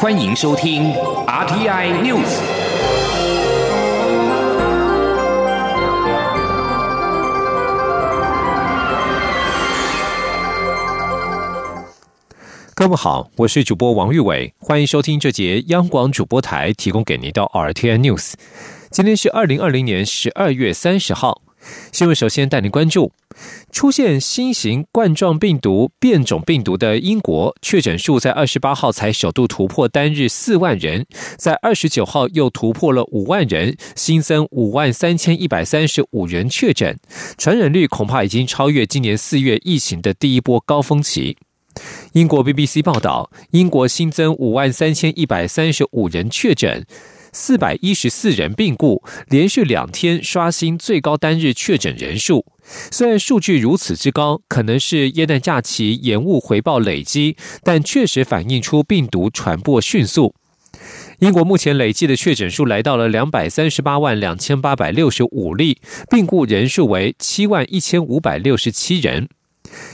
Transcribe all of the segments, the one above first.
欢迎收听 RTI News。各位好，我是主播王玉伟，欢迎收听这节央广主播台提供给您的 RTI News。今天是二零二零年十二月三十号。新闻首先带您关注，出现新型冠状病毒变种病毒的英国确诊数在二十八号才首度突破单日四万人，在二十九号又突破了五万人，新增五万三千一百三十五人确诊，传染率恐怕已经超越今年四月疫情的第一波高峰期。英国 BBC 报道，英国新增五万三千一百三十五人确诊。四百一十四人病故，连续两天刷新最高单日确诊人数。虽然数据如此之高，可能是耶诞假期延误回报累积，但确实反映出病毒传播迅速。英国目前累计的确诊数来到了两百三十八万两千八百六十五例，病故人数为七万一千五百六十七人。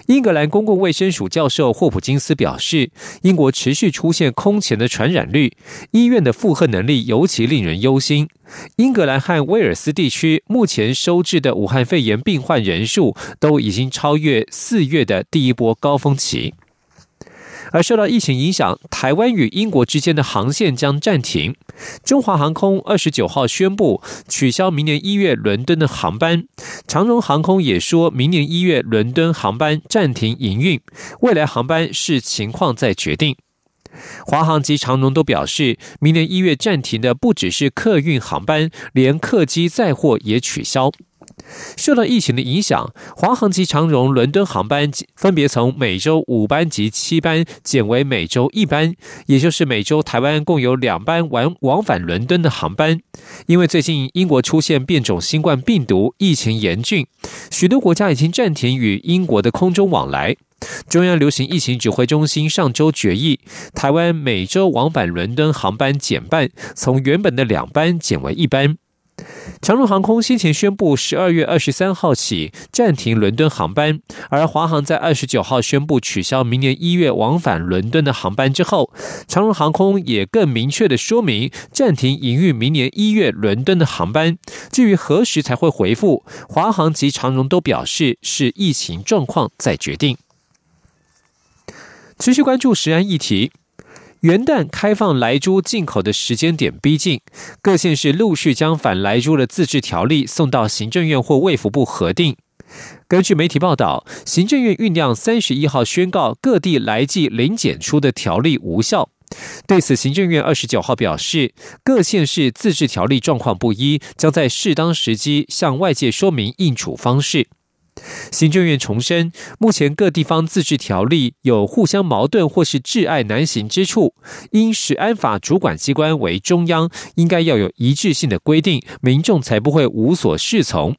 英格兰公共卫生署教授霍普金斯表示，英国持续出现空前的传染率，医院的负荷能力尤其令人忧心。英格兰和威尔斯地区目前收治的武汉肺炎病患人数都已经超越四月的第一波高峰期。而受到疫情影响，台湾与英国之间的航线将暂停。中华航空二十九号宣布取消明年一月伦敦的航班，长荣航空也说明年一月伦敦航班暂停营运，未来航班视情况再决定。华航及长荣都表示，明年一月暂停的不只是客运航班，连客机载货也取消。受到疫情的影响，华航及长荣伦敦航班分别从每周五班及七班减为每周一班，也就是每周台湾共有两班往往返伦敦的航班。因为最近英国出现变种新冠病毒，疫情严峻，许多国家已经暂停与英国的空中往来。中央流行疫情指挥中心上周决议，台湾每周往返伦敦航班减半，从原本的两班减为一班。长荣航空先前宣布，十二月二十三号起暂停伦敦航班，而华航在二十九号宣布取消明年一月往返伦敦的航班之后，长荣航空也更明确的说明暂停营运明年一月伦敦的航班。至于何时才会回复，华航及长荣都表示是疫情状况再决定。持续关注食安议题。元旦开放莱猪进口的时间点逼近，各县市陆续将反莱猪的自治条例送到行政院或卫福部核定。根据媒体报道，行政院酝酿三十一号宣告各地来季零检出的条例无效。对此，行政院二十九号表示，各县市自治条例状况不一，将在适当时机向外界说明应处方式。行政院重申，目前各地方自治条例有互相矛盾或是挚爱难行之处，因食安法主管机关为中央，应该要有一致性的规定，民众才不会无所适从。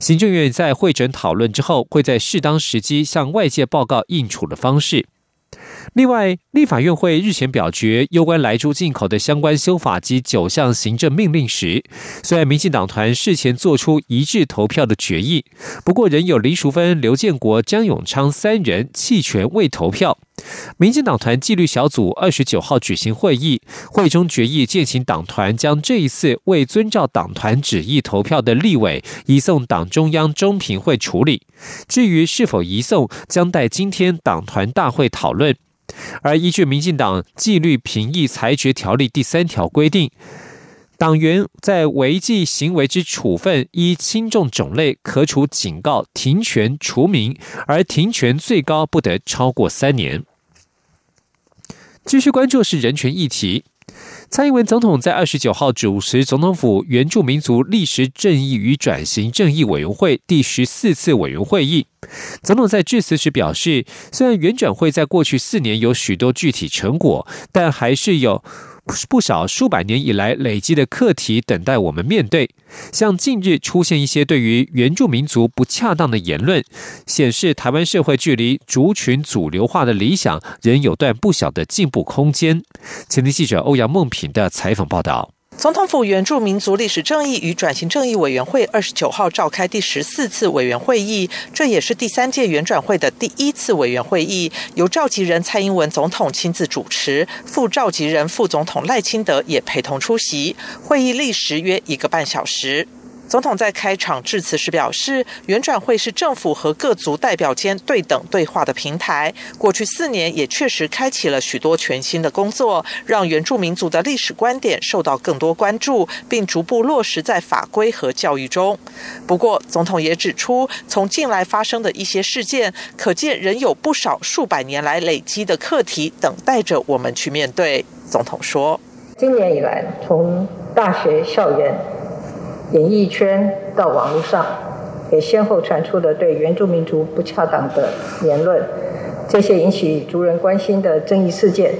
行政院在会诊讨论之后，会在适当时机向外界报告应处的方式。另外，立法院会日前表决有关来猪进口的相关修法及九项行政命令时，虽然民进党团事前做出一致投票的决议，不过仍有林淑芬、刘建国、江永昌三人弃权未投票。民进党团纪律小组二十九号举行会议，会中决议践行党团将这一次未遵照党团旨意投票的立委移送党中央中评会处理。至于是否移送，将待今天党团大会讨论。而依据民进党纪律评议裁决条例第三条规定，党员在违纪行为之处分依轻重种类，可处警告、停权、除名，而停权最高不得超过三年。继续关注是人权议题。蔡英文总统在二十九号主持总统府原住民族历史正义与转型正义委员会第十四次委员会议。总统在致辞时表示，虽然原转会在过去四年有许多具体成果，但还是有。不少数百年以来累积的课题等待我们面对，像近日出现一些对于原住民族不恰当的言论，显示台湾社会距离族群主流化的理想仍有段不小的进步空间。前天记者欧阳梦平的采访报道。总统府原住民族历史正义与转型正义委员会二十九号召开第十四次委员会议，这也是第三届原转会的第一次委员会议，由召集人蔡英文总统亲自主持，副召集人副总统赖清德也陪同出席。会议历时约一个半小时。总统在开场致辞时表示，原转会是政府和各族代表间对等对话的平台。过去四年也确实开启了许多全新的工作，让原住民族的历史观点受到更多关注，并逐步落实在法规和教育中。不过，总统也指出，从近来发生的一些事件，可见仍有不少数百年来累积的课题等待着我们去面对。总统说：“今年以来，从大学校园。”演艺圈到网络上，也先后传出了对原住民族不恰当的言论，这些引起族人关心的争议事件，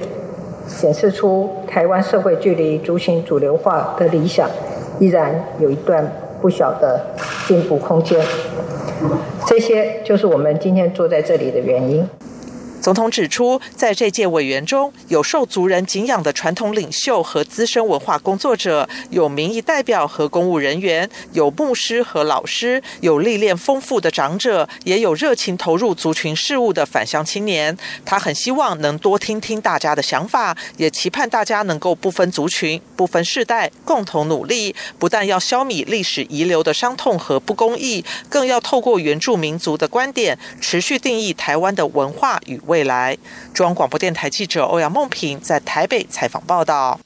显示出台湾社会距离族群主流化的理想，依然有一段不小的进步空间。这些就是我们今天坐在这里的原因。总统指出，在这届委员中有受族人敬仰的传统领袖和资深文化工作者，有民意代表和公务人员，有牧师和老师，有历练丰富的长者，也有热情投入族群事务的返乡青年。他很希望能多听听大家的想法，也期盼大家能够不分族群、不分世代，共同努力，不但要消弭历史遗留的伤痛和不公义，更要透过原住民族的观点，持续定义台湾的文化与。未来，中央广播电台记者欧阳梦平在台北采访报道。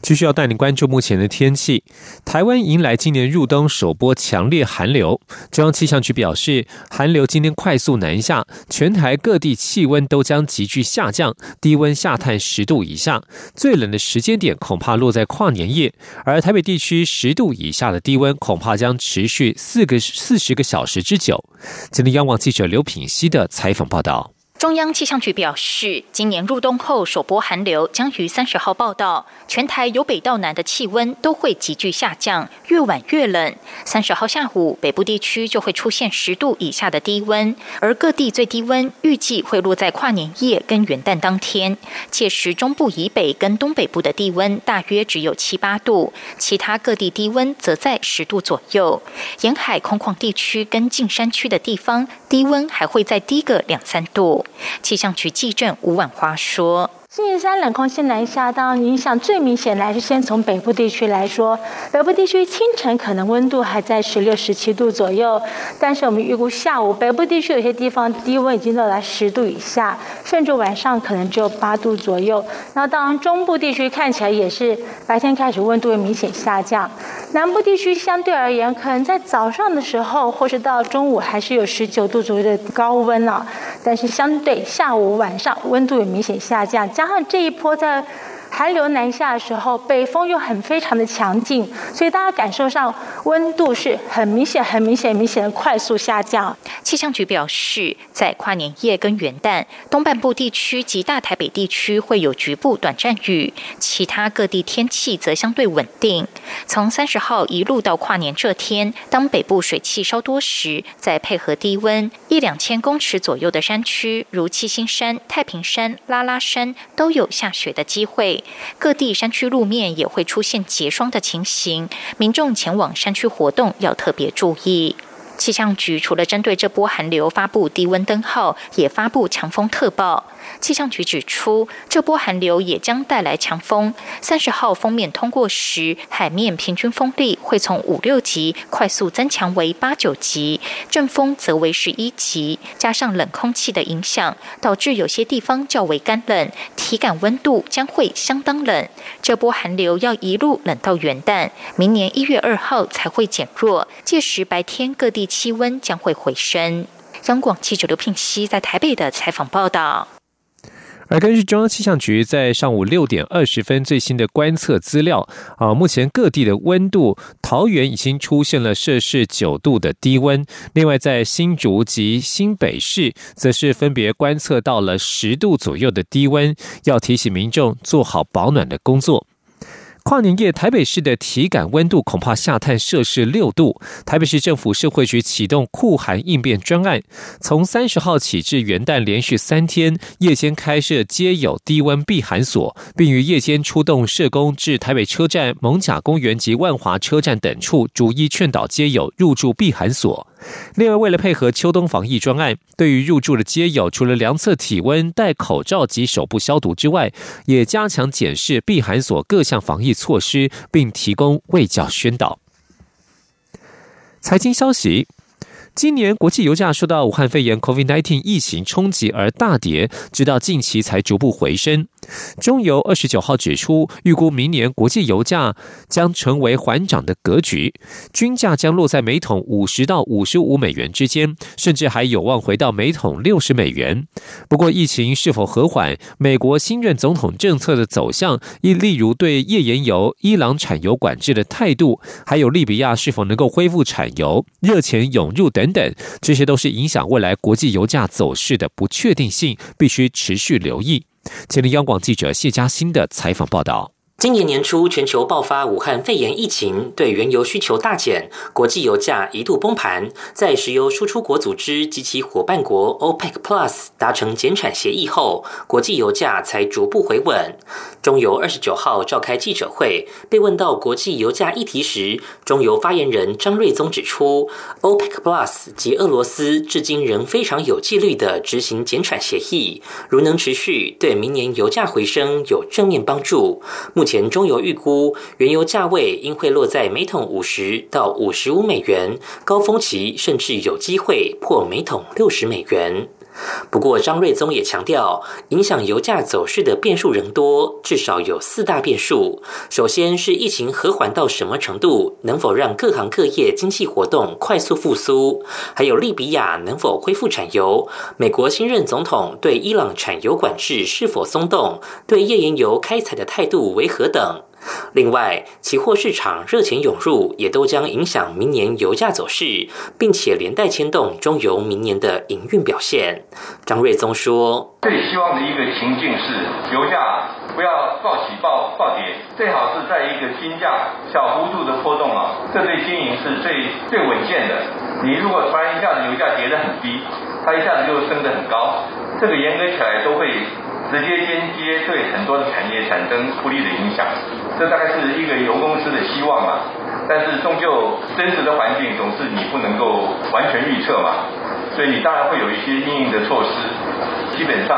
继续要带你关注目前的天气。台湾迎来今年入冬首波强烈寒流，中央气象局表示，寒流今天快速南下，全台各地气温都将急剧下降，低温下探十度以下，最冷的时间点恐怕落在跨年夜。而台北地区十度以下的低温恐怕将持续四个四十个小时之久。今天央网记者刘品希的采访报道。中央气象局表示，今年入冬后首波寒流将于三十号报道。全台由北到南的气温都会急剧下降，越晚越冷。三十号下午，北部地区就会出现十度以下的低温，而各地最低温预计会落在跨年夜跟元旦当天。届时，中部以北跟东北部的低温大约只有七八度，其他各地低温则在十度左右。沿海空旷地区跟近山区的地方，低温还会再低个两三度。气象局记者吴婉花说。星期三冷空气南下，当影响最明显来是先从北部地区来说，北部地区清晨可能温度还在十六、十七度左右，但是我们预估下午北部地区有些地方低温已经到达十度以下，甚至晚上可能只有八度左右。然后当中部地区看起来也是白天开始温度会明显下降，南部地区相对而言可能在早上的时候或是到中午还是有十九度左右的高温啊，但是相对下午晚上温度也明显下降。加上这一波在。寒流南下的时候，北风又很非常的强劲，所以大家感受上温度是很明显、很明显、明显的快速下降。气象局表示，在跨年夜跟元旦，东半部地区及大台北地区会有局部短暂雨，其他各地天气则相对稳定。从三十号一路到跨年这天，当北部水汽稍多时，再配合低温，一两千公尺左右的山区，如七星山、太平山、拉拉山，都有下雪的机会。各地山区路面也会出现结霜的情形，民众前往山区活动要特别注意。气象局除了针对这波寒流发布低温灯号，也发布强风特报。气象局指出，这波寒流也将带来强风。三十号封面通过时，海面平均风力会从五六级快速增强为八九级，阵风则为十一级。加上冷空气的影响，导致有些地方较为干冷，体感温度将会相当冷。这波寒流要一路冷到元旦，明年一月二号才会减弱。届时白天各地气温将会回升。央广记者刘聘熙在台北的采访报道。而根据中央气象局在上午六点二十分最新的观测资料，啊，目前各地的温度，桃园已经出现了摄氏九度的低温，另外在新竹及新北市，则是分别观测到了十度左右的低温，要提醒民众做好保暖的工作。跨年夜，台北市的体感温度恐怕下探摄氏六度。台北市政府社会局启动酷寒应变专案，从三十号起至元旦连续三天，夜间开设皆有低温避寒所，并于夜间出动社工至台北车站、蒙甲公园及万华车站等处，逐一劝导街友入住避寒所。另外，为了配合秋冬防疫专案，对于入住的街友，除了量测体温、戴口罩及手部消毒之外，也加强检视避寒所各项防疫措施，并提供卫教宣导。财经消息。今年国际油价受到武汉肺炎 （COVID-19） 疫情冲击而大跌，直到近期才逐步回升。中油二十九号指出，预估明年国际油价将成为缓涨的格局，均价将落在每桶五十到五十五美元之间，甚至还有望回到每桶六十美元。不过，疫情是否和缓，美国新任总统政策的走向，亦例如对页岩油、伊朗产油管制的态度，还有利比亚是否能够恢复产油、热钱涌入等等，这些都是影响未来国际油价走势的不确定性，必须持续留意。前听央广记者谢佳欣的采访报道。今年年初，全球爆发武汉肺炎疫情，对原油需求大减，国际油价一度崩盘。在石油输出国组织及其伙伴国 OPEC Plus 达成减产协议后，国际油价才逐步回稳。中油二十九号召开记者会，被问到国际油价议题时，中油发言人张瑞宗指出，OPEC Plus 及俄罗斯至今仍非常有纪律的执行减产协议，如能持续，对明年油价回升有正面帮助。目前中油预估，原油价位应会落在每桶五十到五十五美元，高峰期甚至有机会破每桶六十美元。不过，张瑞宗也强调，影响油价走势的变数仍多，至少有四大变数。首先是疫情和缓到什么程度，能否让各行各业经济活动快速复苏？还有利比亚能否恢复产油？美国新任总统对伊朗产油管制是否松动？对页岩油开采的态度为何等？另外，期货市场热钱涌入，也都将影响明年油价走势，并且连带牵动中油明年的营运表现。张瑞宗说：“最希望的一个情境是，油价不要暴起暴暴跌，最好是在一个金价小幅度的波动啊，这对经营是最最稳健的。你如果突然一下子油价跌得很低，它一下子就升得很高，这个严格起来都会。”直接间接对很多的产业产生不利的影响，这大概是一个油公司的希望嘛。但是终究真实的环境总是你不能够完全预测嘛，所以你当然会有一些应应的措施，基本上。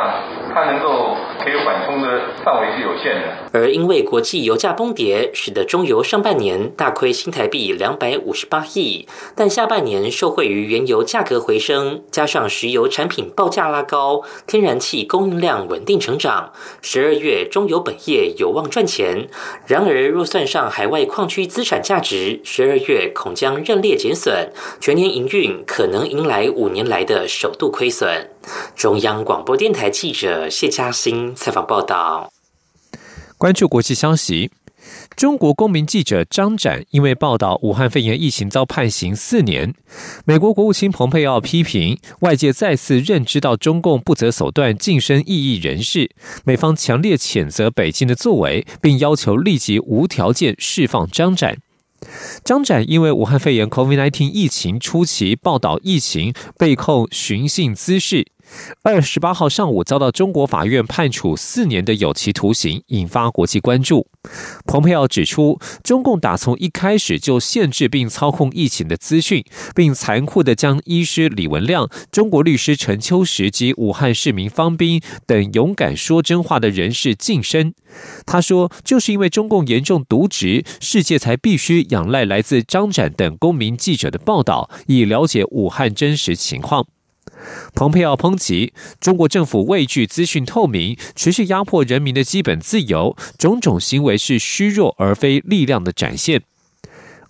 它能够可以缓冲的范围是有限的，而因为国际油价崩跌，使得中油上半年大亏新台币两百五十八亿，但下半年受惠于原油价格回升，加上石油产品报价拉高，天然气供应量稳定成长，十二月中油本业有望赚钱。然而，若算上海外矿区资产价值，十二月恐将认列减损，全年营运可能迎来五年来的首度亏损。中央广播电台记者谢嘉欣采访报道。关注国际消息，中国公民记者张展因为报道武汉肺炎疫情遭判刑四年。美国国务卿蓬佩奥批评外界再次认知到中共不择手段晋升异议人士，美方强烈谴责北京的作为，并要求立即无条件释放张展。张展因为武汉肺炎 （COVID-19） 疫情初期报道疫情，被控寻衅滋事。二十八号上午遭到中国法院判处四年的有期徒刑，引发国际关注。蓬佩奥指出，中共打从一开始就限制并操控疫情的资讯，并残酷地将医师李文亮、中国律师陈秋实及武汉市民方斌等勇敢说真话的人士晋升。他说，就是因为中共严重渎职，世界才必须仰赖来自张展等公民记者的报道，以了解武汉真实情况。蓬佩奥抨击中国政府畏惧资讯透明，持续压迫人民的基本自由，种种行为是虚弱而非力量的展现。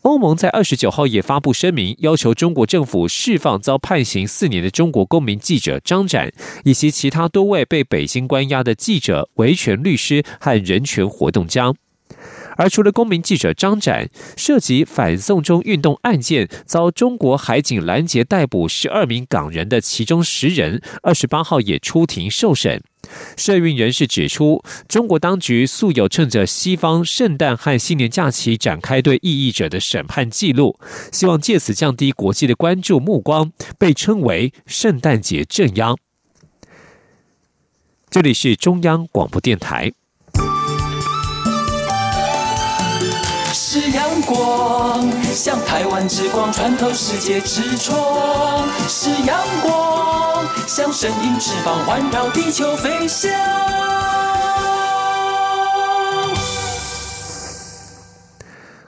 欧盟在二十九号也发布声明，要求中国政府释放遭判刑四年的中国公民记者张展，以及其他多位被北京关押的记者、维权律师和人权活动家。而除了公民记者张展涉及反送中运动案件遭中国海警拦截逮捕十二名港人的其中十人，二十八号也出庭受审。社运人士指出，中国当局素有趁着西方圣诞和新年假期展开对异议者的审判记录，希望借此降低国际的关注目光，被称为“圣诞节镇央”。这里是中央广播电台。是阳光，像台湾之光穿透世界之窗；是阳光，像神鹰翅膀环绕地球飞翔。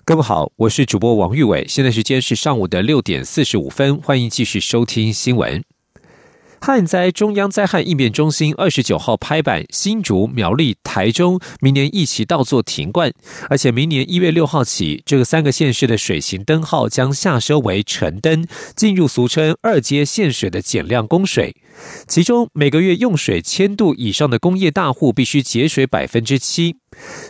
各位好，我是主播王玉伟，现在时间是上午的六点四十五分，欢迎继续收听新闻。旱灾中央灾害应变中心二十九号拍板，新竹、苗栗、台中明年一起倒做停灌，而且明年一月六号起，这个三个县市的水型灯号将下收为橙灯，进入俗称二阶限水的减量供水。其中每个月用水千度以上的工业大户必须节水百分之七。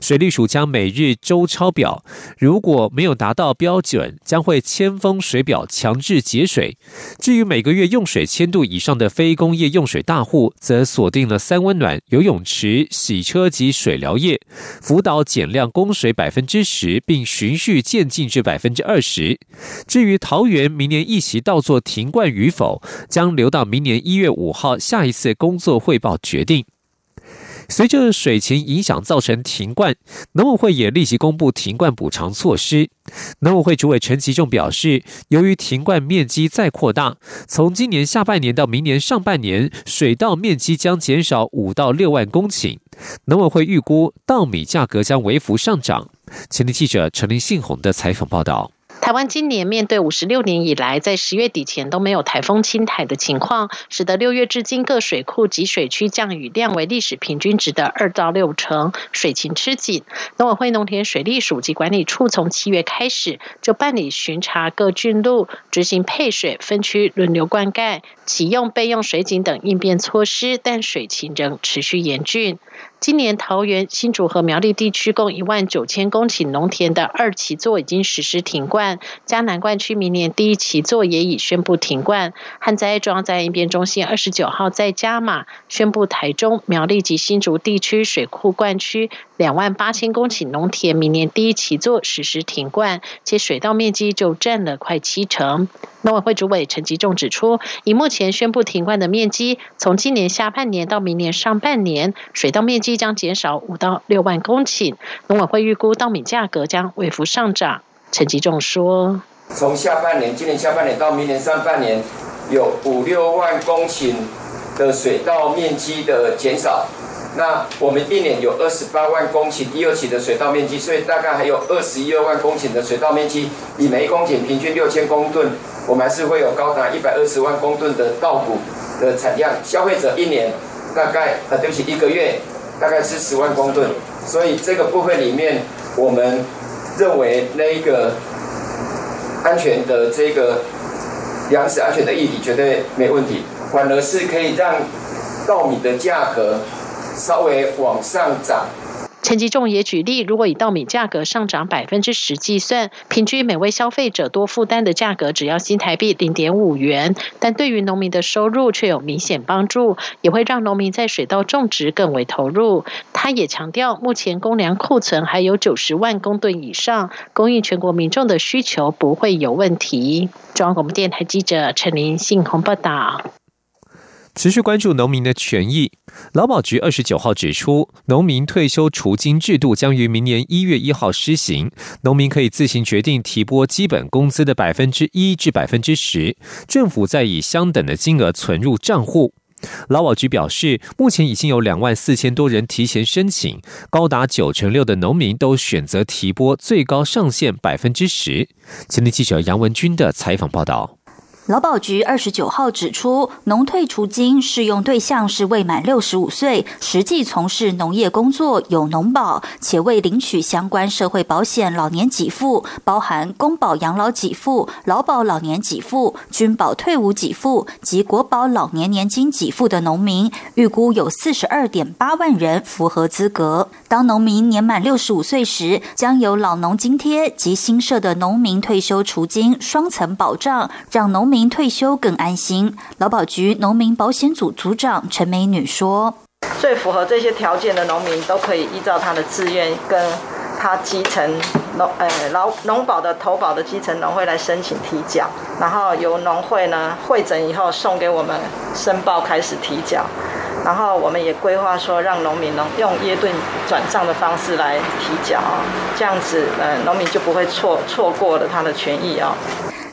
水利署将每日周抄表，如果没有达到标准，将会千封水表强制节水。至于每个月用水千度以上的非工业用水大户，则锁定了三温暖、游泳池、洗车及水疗业，辅导减量供水百分之十，并循序渐进至百分之二十。至于桃园明年一席到作停灌与否，将留到明年一月五号下一次工作汇报决定。随着水情影响造成停灌，农委会也立即公布停灌补偿措施。农委会主委陈其仲表示，由于停灌面积再扩大，从今年下半年到明年上半年，水稻面积将减少五到六万公顷。农委会预估稻米价格将微幅上涨。前天记者陈林信宏的采访报道。台湾今年面对五十六年以来在十月底前都没有台风侵台的情况，使得六月至今各水库及水区降雨量为历史平均值的二到六成，水情吃紧。农委会农田水利署及管理处从七月开始就办理巡查各郡路，执行配水分区轮流灌溉，启用备用水井等应变措施，但水情仍持续严峻。今年桃园、新竹和苗栗地区共一万九千公顷农田的二期作已经实施停灌，嘉南灌区明年第一期作也已宣布停灌。旱灾中央灾应变中心二十九号在加码宣布，台中、苗栗及新竹地区水库灌区两万八千公顷农田明年第一期作实施停灌，且水稻面积就占了快七成。农委会主委陈吉仲指出，以目前宣布停灌的面积，从今年下半年到明年上半年，水稻面积将减少五到六万公顷。农委会预估稻米价格将微幅上涨。陈吉仲说：“从下半年，今年下半年到明年上半年，有五六万公顷的水稻面积的减少。那我们一年有二十八万公顷第二期的水稻面积，所以大概还有二十一二万公顷的水稻面积，以每公顷平均六千公吨。”我们还是会有高达一百二十万公吨的稻谷的产量，消费者一年大概啊对不起一个月大概是十万公吨，所以这个部分里面，我们认为那一个安全的这个粮食安全的议题绝对没问题，反而是可以让稻米的价格稍微往上涨。陈吉仲也举例，如果以稻米价格上涨百分之十计算，平均每位消费者多负担的价格只要新台币零点五元，但对于农民的收入却有明显帮助，也会让农民在水稻种植更为投入。他也强调，目前公粮库存还有九十万公吨以上，供应全国民众的需求不会有问题。中央广播电台记者陈林信鸿报道。持续关注农民的权益。劳保局二十九号指出，农民退休除金制度将于明年一月一号施行，农民可以自行决定提拨基本工资的百分之一至百分之十，政府再以相等的金额存入账户。劳保局表示，目前已经有两万四千多人提前申请，高达九成六的农民都选择提拨最高上限百分之十。前天记者杨文军的采访报道。劳保局二十九号指出，农退除金适用对象是未满六十五岁、实际从事农业工作、有农保且未领取相关社会保险老年给付，包含公保养老给付、劳保老年给付、军保退伍给付及国保老年年金给付的农民，预估有四十二点八万人符合资格。当农民年满六十五岁时，将有老农津贴及新设的农民退休除金双层保障，让农。民退休更安心。劳保局农民保险组组长陈美女说：“最符合这些条件的农民都可以依照他的自愿跟他基层农呃劳农保的投保的基层农会来申请提缴，然后由农会呢会诊以后送给我们申报开始提缴。然后我们也规划说，让农民能用耶顿转账的方式来提缴这样子，呃，农民就不会错错过了他的权益啊。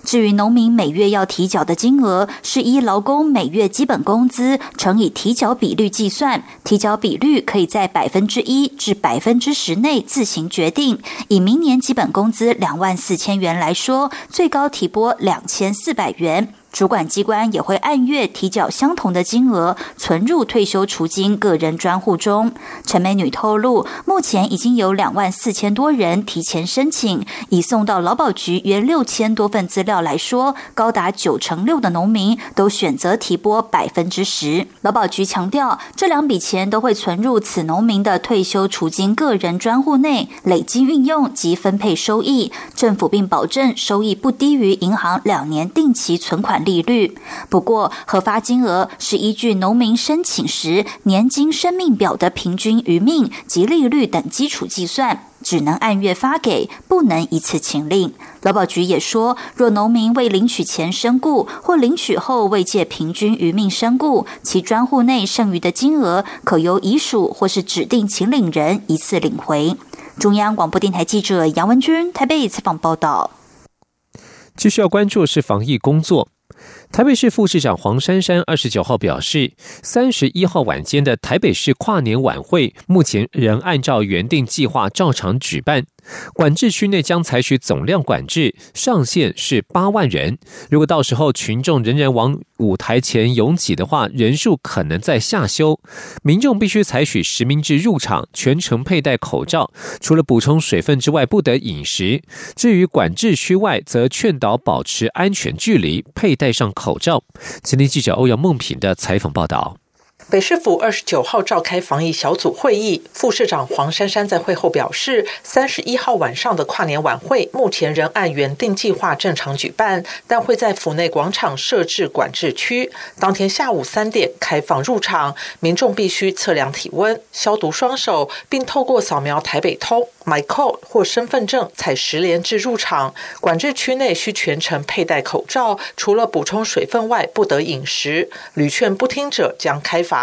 至于农民每月要提缴的金额，是依劳工每月基本工资乘以提缴比率计算，提缴比率可以在百分之一至百分之十内自行决定。以明年基本工资两万四千元来说，最高提拨两千四百元。主管机关也会按月提缴相同的金额，存入退休储金个人专户中。陈美女透露，目前已经有两万四千多人提前申请，已送到劳保局约六千多份资料来说，高达九成六的农民都选择提拨百分之十。劳保局强调，这两笔钱都会存入此农民的退休储金个人专户内，累积运用及分配收益。政府并保证收益不低于银行两年定期存款。利率不过，核发金额是依据农民申请时年金生命表的平均余命及利率等基础计算，只能按月发给，不能一次请领。劳保局也说，若农民未领取前身故，或领取后未借平均余命身故，其专户内剩余的金额，可由遗属或是指定请领人一次领回。中央广播电台记者杨文君台北采访报道。继续要关注是防疫工作。台北市副市长黄珊珊二十九号表示，三十一号晚间的台北市跨年晚会，目前仍按照原定计划照常举办。管制区内将采取总量管制，上限是八万人。如果到时候群众仍然往舞台前拥挤的话，人数可能在下修。民众必须采取实名制入场，全程佩戴口罩，除了补充水分之外，不得饮食。至于管制区外，则劝导保持安全距离，佩戴上口罩。今天记者欧阳梦平的采访报道。北市府二十九号召开防疫小组会议，副市长黄珊珊在会后表示，三十一号晚上的跨年晚会目前仍按原定计划正常举办，但会在府内广场设置管制区。当天下午三点开放入场，民众必须测量体温、消毒双手，并透过扫描台北通、MyCode 或身份证采十连制入场。管制区内需全程佩戴口罩，除了补充水分外，不得饮食。屡劝不听者将开罚。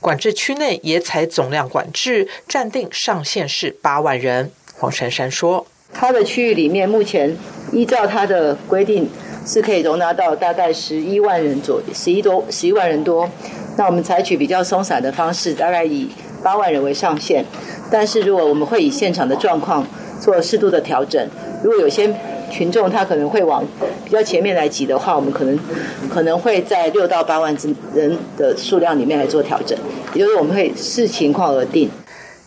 管制区内也采总量管制，暂定上限是八万人。黄珊珊说：“它的区域里面，目前依照它的规定，是可以容纳到大概十一万人左右，十一多十一万人多。那我们采取比较松散的方式，大概以八万人为上限。但是如果我们会以现场的状况做适度的调整，如果有些。”群众他可能会往比较前面来挤的话，我们可能可能会在六到八万之人的数量里面来做调整，也就是我们会视情况而定。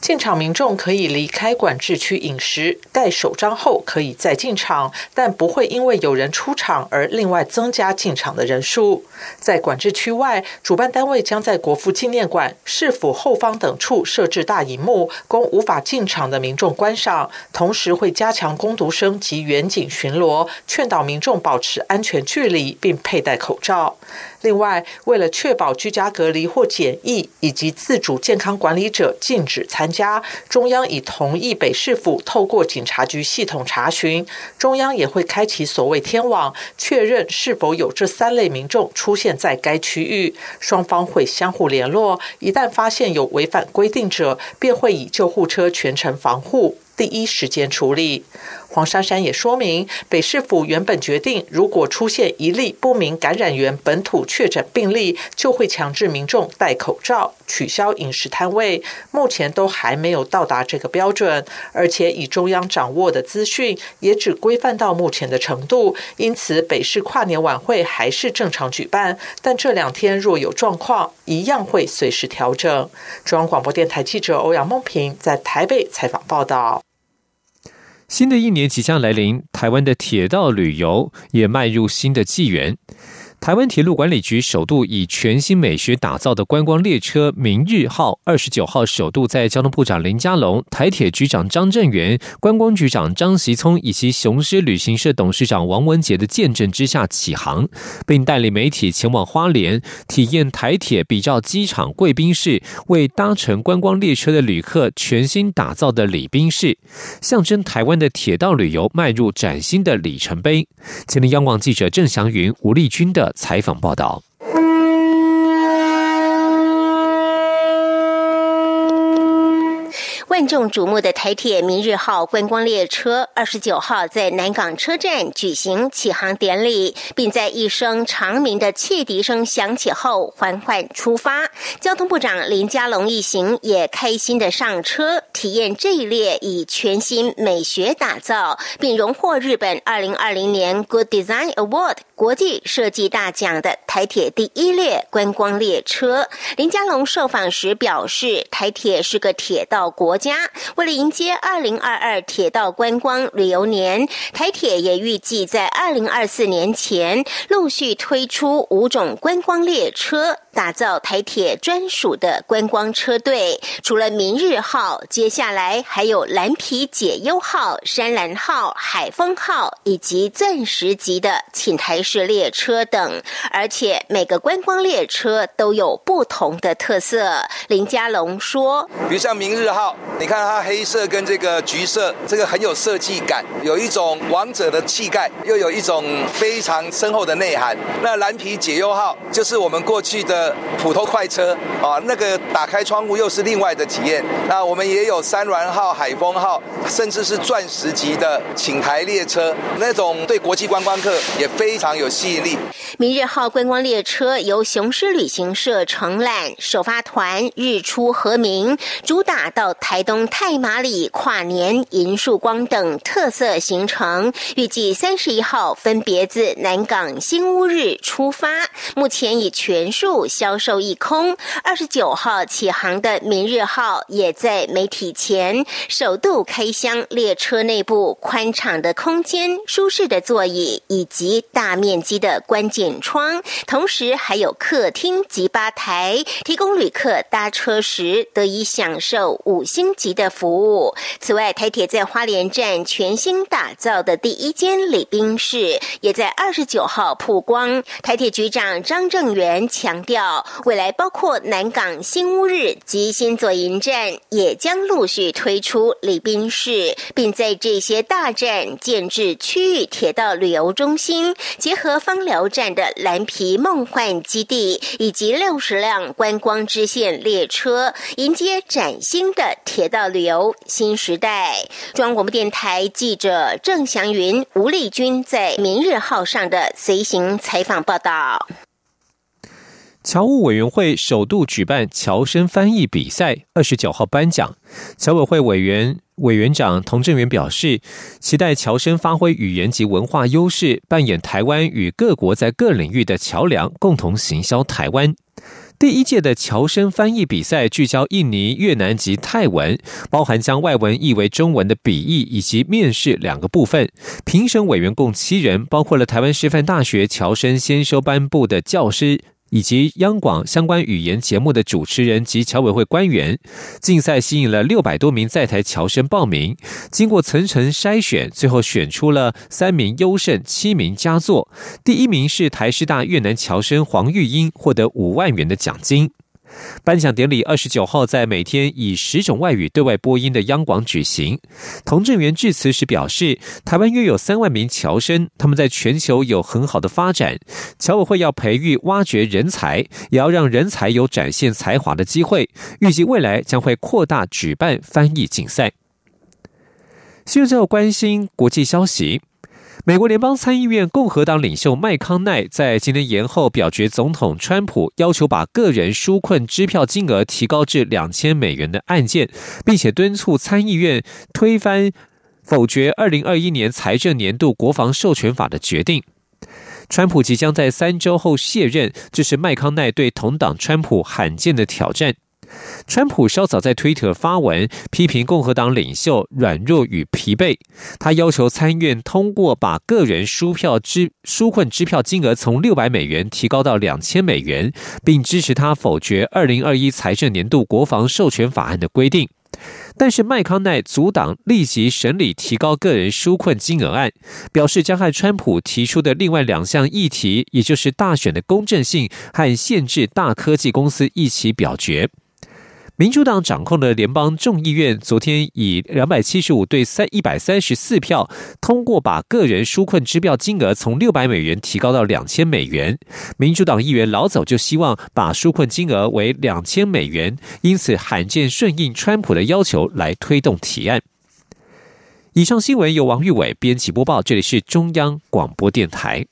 进场民众可以离开管制区饮食，盖手章后可以再进场，但不会因为有人出场而另外增加进场的人数。在管制区外，主办单位将在国父纪念馆、市府后方等处设置大荧幕，供无法进场的民众观赏。同时会加强攻读生及远景巡逻，劝导民众保持安全距离，并佩戴口罩。另外，为了确保居家隔离或检疫以及自主健康管理者禁止参加，中央已同意北市府透过警察局系统查询，中央也会开启所谓天网，确认是否有这三类民众出现在该区域。双方会相互联络，一旦发现有违反规定者，便会以救护车全程防护。第一时间处理。黄珊珊也说明，北市府原本决定，如果出现一例不明感染源本土确诊病例，就会强制民众戴口罩、取消饮食摊位。目前都还没有到达这个标准，而且以中央掌握的资讯，也只规范到目前的程度。因此，北市跨年晚会还是正常举办，但这两天若有状况，一样会随时调整。中央广播电台记者欧阳梦平在台北采访报道。新的一年即将来临，台湾的铁道旅游也迈入新的纪元。台湾铁路管理局首度以全新美学打造的观光列车“明日号”，二十九号首度在交通部长林佳龙、台铁局长张振元、观光局长张习聪以及雄狮旅行社董事长王文杰的见证之下启航，并带领媒体前往花莲体验台铁比照机场贵宾室为搭乘观光列车的旅客全新打造的礼宾室，象征台湾的铁道旅游迈入崭新的里程碑。前天，央广记者郑祥云、吴丽君的。采访报道。万众瞩目的台铁明日号观光列车，二十九号在南港车站举行启航典礼，并在一声长鸣的汽笛声响起后缓缓出发。交通部长林佳龙一行也开心的上车，体验这一列以全新美学打造，并荣获日本二零二零年 Good Design Award 国际设计大奖的台铁第一列观光列车。林佳龙受访时表示，台铁是个铁道国家。为了迎接二零二二铁道观光旅游年，台铁也预计在二零二四年前陆续推出五种观光列车。打造台铁专属的观光车队，除了明日号，接下来还有蓝皮解忧号、山蓝号、海风号以及钻石级的寝台式列车等。而且每个观光列车都有不同的特色。林家龙说：“比如像明日号，你看它黑色跟这个橘色，这个很有设计感，有一种王者的气概，又有一种非常深厚的内涵。那蓝皮解忧号就是我们过去的。”普通快车啊，那个打开窗户又是另外的体验。那我们也有三峦号、海风号，甚至是钻石级的请台列车，那种对国际观光客也非常有吸引力。明日号观光列车由雄狮旅行社承揽，首发团日出和明，主打到台东太马里跨年银树光等特色行程。预计三十一号分别自南港新屋日出发，目前已全数。销售一空。二十九号起航的明日号也在媒体前首度开箱列车内部宽敞的空间、舒适的座椅以及大面面积的观景窗，同时还有客厅及吧台，提供旅客搭车时得以享受五星级的服务。此外，台铁在花莲站全新打造的第一间礼宾室也在二十九号曝光。台铁局长张正元强调。未来包括南港新屋日及新左营站，也将陆续推出礼宾室，并在这些大站建制区域铁道旅游中心，结合芳疗站的蓝皮梦幻基地以及六十辆观光支线列车，迎接崭新的铁道旅游新时代。中央广播电台记者郑祥云、吴丽君在明日号上的随行采访报道。侨务委员会首度举办侨生翻译比赛，二十九号颁奖。侨委会委员委员长童振源表示，期待侨生发挥语言及文化优势，扮演台湾与各国在各领域的桥梁，共同行销台湾。第一届的侨生翻译比赛聚焦印尼、越南及泰文，包含将外文译为中文的笔译以及面试两个部分。评审委员共七人，包括了台湾师范大学侨生先修班部的教师。以及央广相关语言节目的主持人及侨委会官员，竞赛吸引了六百多名在台侨生报名，经过层层筛选，最后选出了三名优胜，七名佳作。第一名是台师大越南侨生黄玉英，获得五万元的奖金。颁奖典礼二十九号在每天以十种外语对外播音的央广举行。童振源致辞时表示，台湾约有三万名侨生，他们在全球有很好的发展。侨委会要培育、挖掘人才，也要让人才有展现才华的机会。预计未来将会扩大举办翻译竞赛。现在要关心国际消息。美国联邦参议院共和党领袖麦康奈在今天延后表决总统川普要求把个人纾困支票金额提高至两千美元的案件，并且敦促参议院推翻否决二零二一年财政年度国防授权法的决定。川普即将在三周后卸任，这是麦康奈对同党川普罕见的挑战。川普稍早在推特发文批评共和党领袖软弱与疲惫，他要求参院通过把个人输票支纾困支票金额从六百美元提高到两千美元，并支持他否决二零二一财政年度国防授权法案的规定。但是麦康奈阻挡立即审理提高个人纾困金额案，表示将和川普提出的另外两项议题，也就是大选的公正性和限制大科技公司一起表决。民主党掌控的联邦众议院昨天以两百七十五对三一百三十四票通过，把个人纾困支票金额从六百美元提高到两千美元。民主党议员老早就希望把纾困金额为两千美元，因此罕见顺应川普的要求来推动提案。以上新闻由王玉伟编辑播报，这里是中央广播电台。